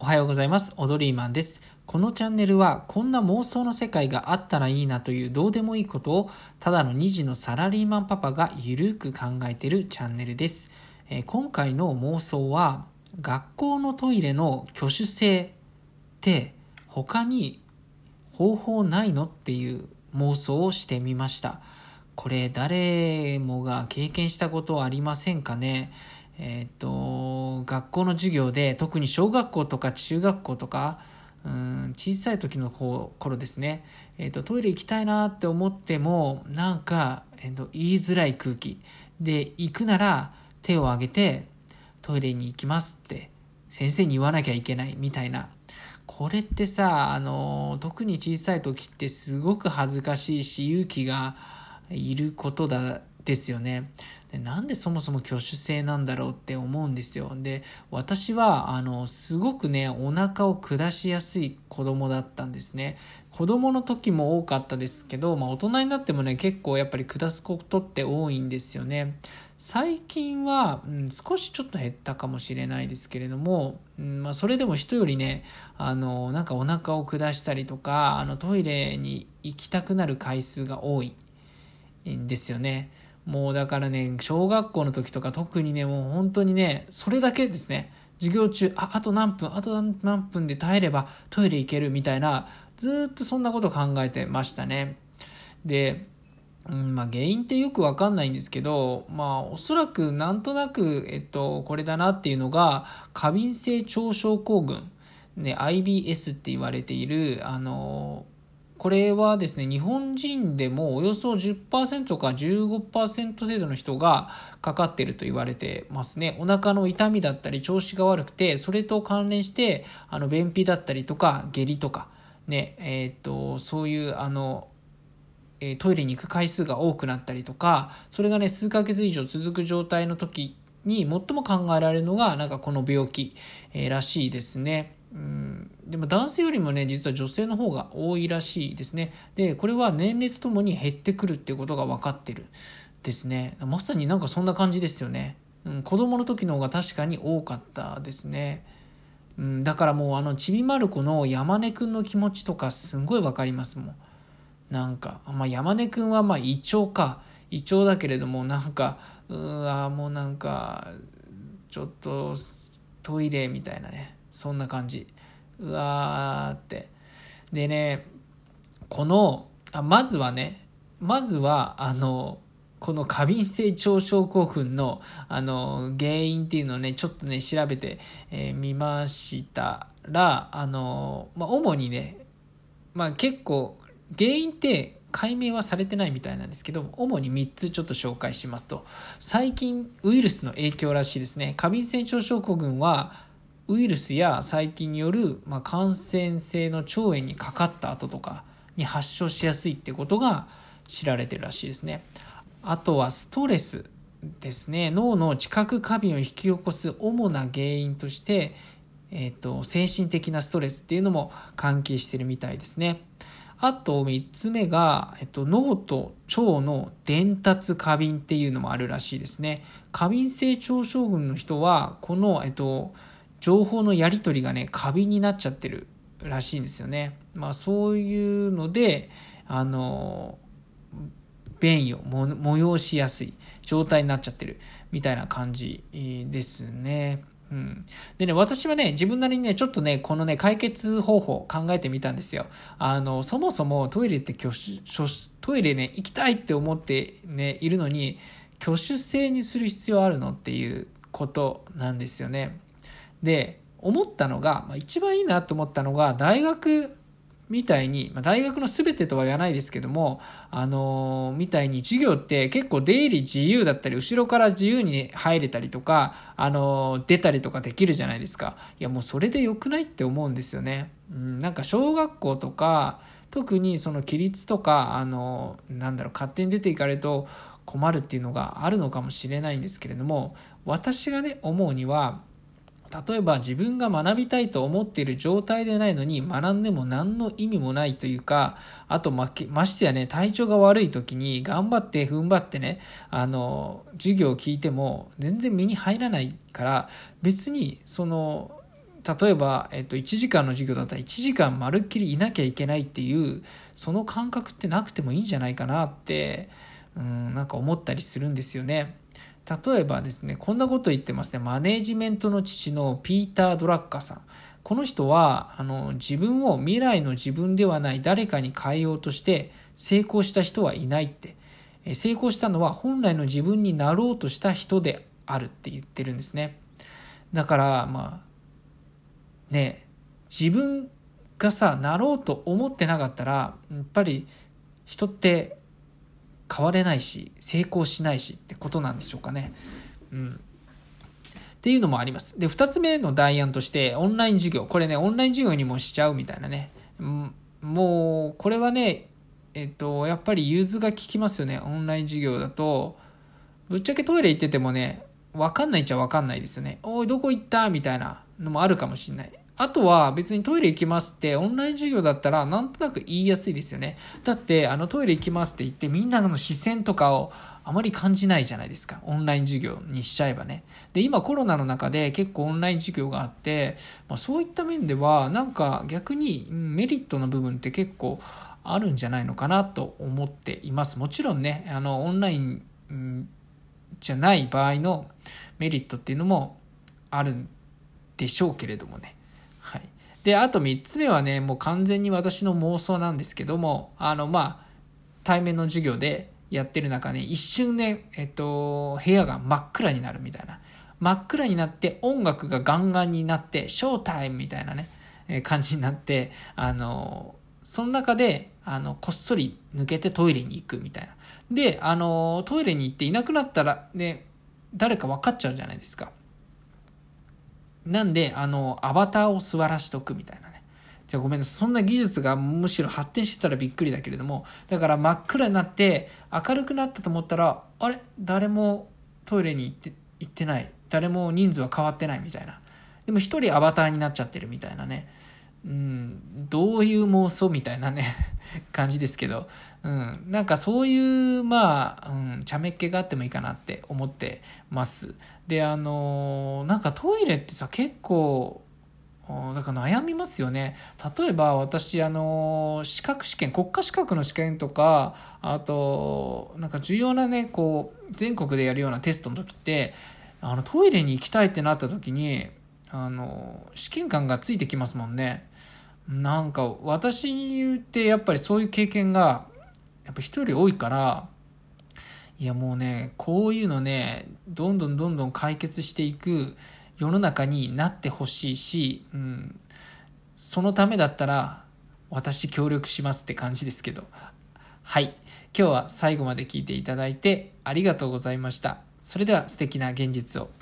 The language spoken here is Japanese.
おはようございます。オドリーマンです。このチャンネルはこんな妄想の世界があったらいいなというどうでもいいことをただの2児のサラリーマンパパがゆるく考えてるチャンネルです。えー今回の妄想は学校のトイレの挙手制って他に方法ないのっていう妄想をしてみました。これ誰もが経験したことはありませんかね？えっ、と学校の授業で特に小学校とか中学校とかうん小さい時の頃ですね、えっとトイレ行きたいなって思ってもなんか、えっと言いづらい空気で行くなら手を挙げてトイレに行きますって先生に言わなきゃいけないみたいな。これってさあの特に小さい時ってすごく恥ずかしいし勇気がいることだですよね。でなんでそもそも挙手制なんだろうって思うんですよ。で私はあのすごくねお腹を下しやすい子供だったんですね。子供の時も多かったですけど、まあ、大人になってもね結構やっぱり下すことって多いんですよね。最近は、うん、少しちょっと減ったかもしれないですけれども、うんまあ、それでも人よりねあのなんかお腹を下したりとかあのトイレに行きたくなる回数が多いんですよね。もうだからね小学校の時とか特にねもう本当にねそれだけですね。授業中ああと何分あと何分で耐えればトイレ行けるみたいなずっとそんなこと考えてましたね。でうんまあ、原因ってよくわかんないんですけど、まあ、おそらくなんとなく、えっと、これだなっていうのが過敏性腸症候群、ね、IBS って言われているあのこれはですね日本人でもおよそ10%か15%程度の人がかかっていると言われてますねお腹の痛みだったり調子が悪くてそれと関連してあの便秘だったりとか下痢とかねえっとそういうあのえトイレに行く回数が多くなったりとかそれがね数ヶ月以上続く状態の時に最も考えられるのがなんかこの病気、えーらしいですね。うんでも男性よりもね実は女性の方が多いらしいですね。でこれは年齢とともに減ってくるっていうことが分かってるですね。まさになんかそんな感じですよね。うん、子供の時の方が確かに多かったですね。うん、だからもうあのちびまる子の山根くんの気持ちとかすんごい分かりますもん。なんか、まあ、山根くんはまあ胃腸か胃腸だけれどもなんかうわもうなんかちょっとトイレみたいなねそんな感じ。うわーって。でねこのあまずはねまずはあのこの過敏性腸症候群のあの原因っていうのをねちょっとね調べてみ、えーましたらあの、まあ、主にねまあ結構原因って解明はされてないみたいなんですけど主に3つちょっと紹介しますと。最近ウイルスの影響らしいですね。過敏性腸症候群はウイルスや細菌による、まあ、感染性の腸炎にかかった後とかに発症しやすいってことが知られてるらしいですね。あとはストレスですね。脳の知覚過敏を引き起こす主な原因として、えー、と精神的なストレスっていうのも関係してるみたいですね。あと3つ目が、えっと、脳と腸の伝達過敏っていうのもあるらしいですね。過敏性腸症群の人は、この、えっと、情報のやり取りがね、過敏になっちゃってるらしいんですよね。まあそういうので、あの、便意を催しやすい状態になっちゃってるみたいな感じですね。うん、でね、私はね、自分なりにね、ちょっとね、このね、解決方法考えてみたんですよ。あの、そもそもトイレって挙手、トイレね、行きたいって思ってね、いるのに、挙手制にする必要あるのっていうことなんですよね。で、思ったのが、まあ、一番いいなと思ったのが、大学みたいに、まあ、大学の全てとは言わないですけども、あのーみたいに授業って結構出入り自由だったり、後ろから自由に入れたりとか、あのー出たりとかできるじゃないですか。いや、もうそれで良くないって思うんですよね。うん、なんか小学校とか、特にその規律とか、あのーなんだろう、勝手に出ていかれると困るっていうのがあるのかもしれないんですけれども、私がね、思うには、例えば自分が学びたいと思っている状態でないのに学んでも何の意味もないというかあとまましてやね体調が悪い時に頑張って踏ん張ってねあの授業を聞いても全然身に入らないから別にその例えば、えっと、1時間の授業だったら1時間まるっきりいなきゃいけないっていうその感覚ってなくてもいいんじゃないかなってうんなんか思ったりするんですよね。例えばですねこんなこと言ってますねマネージメントの父のピーター・ドラッカーさん。この人はあの自分を未来の自分ではない誰かに変えようとして成功した人はいないって。成功したのは本来の自分になろうとした人であるって言ってるんですね。だからまあね自分がさなろうと思ってなかったらやっぱり人って変われないし成功しないしってことなんでしょうかね。うん、っていうのもあります。で、2つ目の代案として、オンライン授業。これね、オンライン授業にもしちゃうみたいなね。もう、これはね、えっと、やっぱり融通が利きますよね。オンライン授業だと、ぶっちゃけトイレ行っててもね、わかんないっちゃわかんないですよね。おい、どこ行った？みたいなのもあるかもしれない。あとは別にトイレ行きますってオンライン授業だったらなんとなく言いやすいですよね。だってあのトイレ行きますって言ってみんなの視線とかをあまり感じないじゃないですか。オンライン授業にしちゃえばね。で、今コロナの中で結構オンライン授業があって、まあ、そういった面ではなんか逆にメリットの部分って結構あるんじゃないのかなと思っています。もちろんね、あのオンラインじゃない場合のメリットっていうのもあるんでしょうけれどもね。で、あと3つ目はね、もう完全に私の妄想なんですけども、あの、まあ、対面の授業でやってる中ね、一瞬ね、えっと、部屋が真っ暗になるみたいな。真っ暗になって音楽がガンガンになって、ショータイムみたいなね、え感じになって、あの、その中で、あの、こっそり抜けてトイレに行くみたいな。で、あの、トイレに行っていなくなったら、ね、誰か分かっちゃうじゃないですか。なんで、あの、アバターを座らしとくみたいなね。じゃあごめんなさい。そんな技術がむしろ発展してたらびっくりだけれども、だから真っ暗になって明るくなったと思ったら、あれ？誰もトイレに行って行ってない。誰も人数は変わってないみたいな。でも一人アバターになっちゃってるみたいなね。うん、どういう妄想みたいなね 感じですけど、うん、なんかそういうまあ、うん、茶目っ気があってもいいかなって思ってます。であのなんかトイレってさ結構だから悩みますよね。例えば私あの資格試験国家資格の試験とかあとなんか重要なねこう全国でやるようなテストの時ってあのトイレに行きたいってなった時にあの試験官がついてきますもんね。なんか私に言ってやっぱりそういう経験がやっぱ一人より多いからいやもうねこういうのねどんどんどんどん解決していく世の中になってほしいし、うん、そのためだったら私協力しますって感じですけど。はい。今日は最後まで聞いていただいてありがとうございました。それでは素敵な現実を。